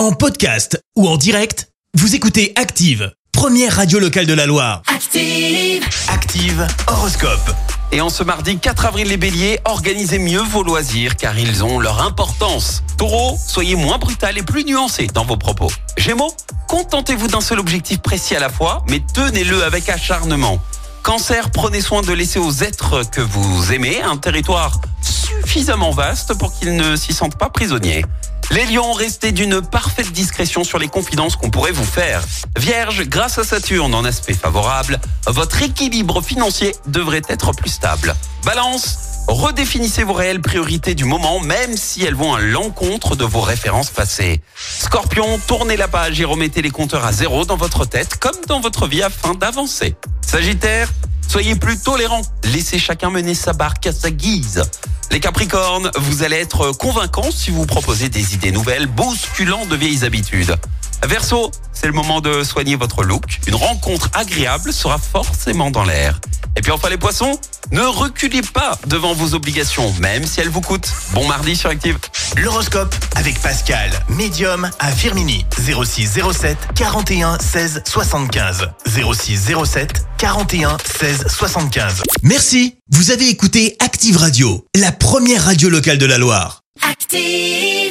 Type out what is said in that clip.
En podcast ou en direct, vous écoutez Active, première radio locale de la Loire. Active. Active Horoscope. Et en ce mardi 4 avril, les béliers, organisez mieux vos loisirs car ils ont leur importance. Taureau, soyez moins brutal et plus nuancé dans vos propos. Gémeaux, contentez-vous d'un seul objectif précis à la fois, mais tenez-le avec acharnement. Cancer, prenez soin de laisser aux êtres que vous aimez un territoire suffisamment vaste pour qu'ils ne s'y sentent pas prisonniers. Les lions, restez d'une parfaite discrétion sur les confidences qu'on pourrait vous faire. Vierge, grâce à Saturne en aspect favorable, votre équilibre financier devrait être plus stable. Balance, redéfinissez vos réelles priorités du moment, même si elles vont à l'encontre de vos références passées. Scorpion, tournez la page et remettez les compteurs à zéro dans votre tête comme dans votre vie afin d'avancer. Sagittaire, soyez plus tolérants, laissez chacun mener sa barque à sa guise. Les Capricornes, vous allez être convaincants si vous proposez des idées nouvelles, bousculant de vieilles habitudes. Verseau, c'est le moment de soigner votre look. Une rencontre agréable sera forcément dans l'air. Et puis enfin les poissons, ne reculez pas devant vos obligations, même si elles vous coûtent. Bon mardi sur Active. L'horoscope avec Pascal, médium à Firmini. 06 07 41 16 75. 06 07 41 16 75. Merci, vous avez écouté Active Radio, la première radio locale de la Loire. Active.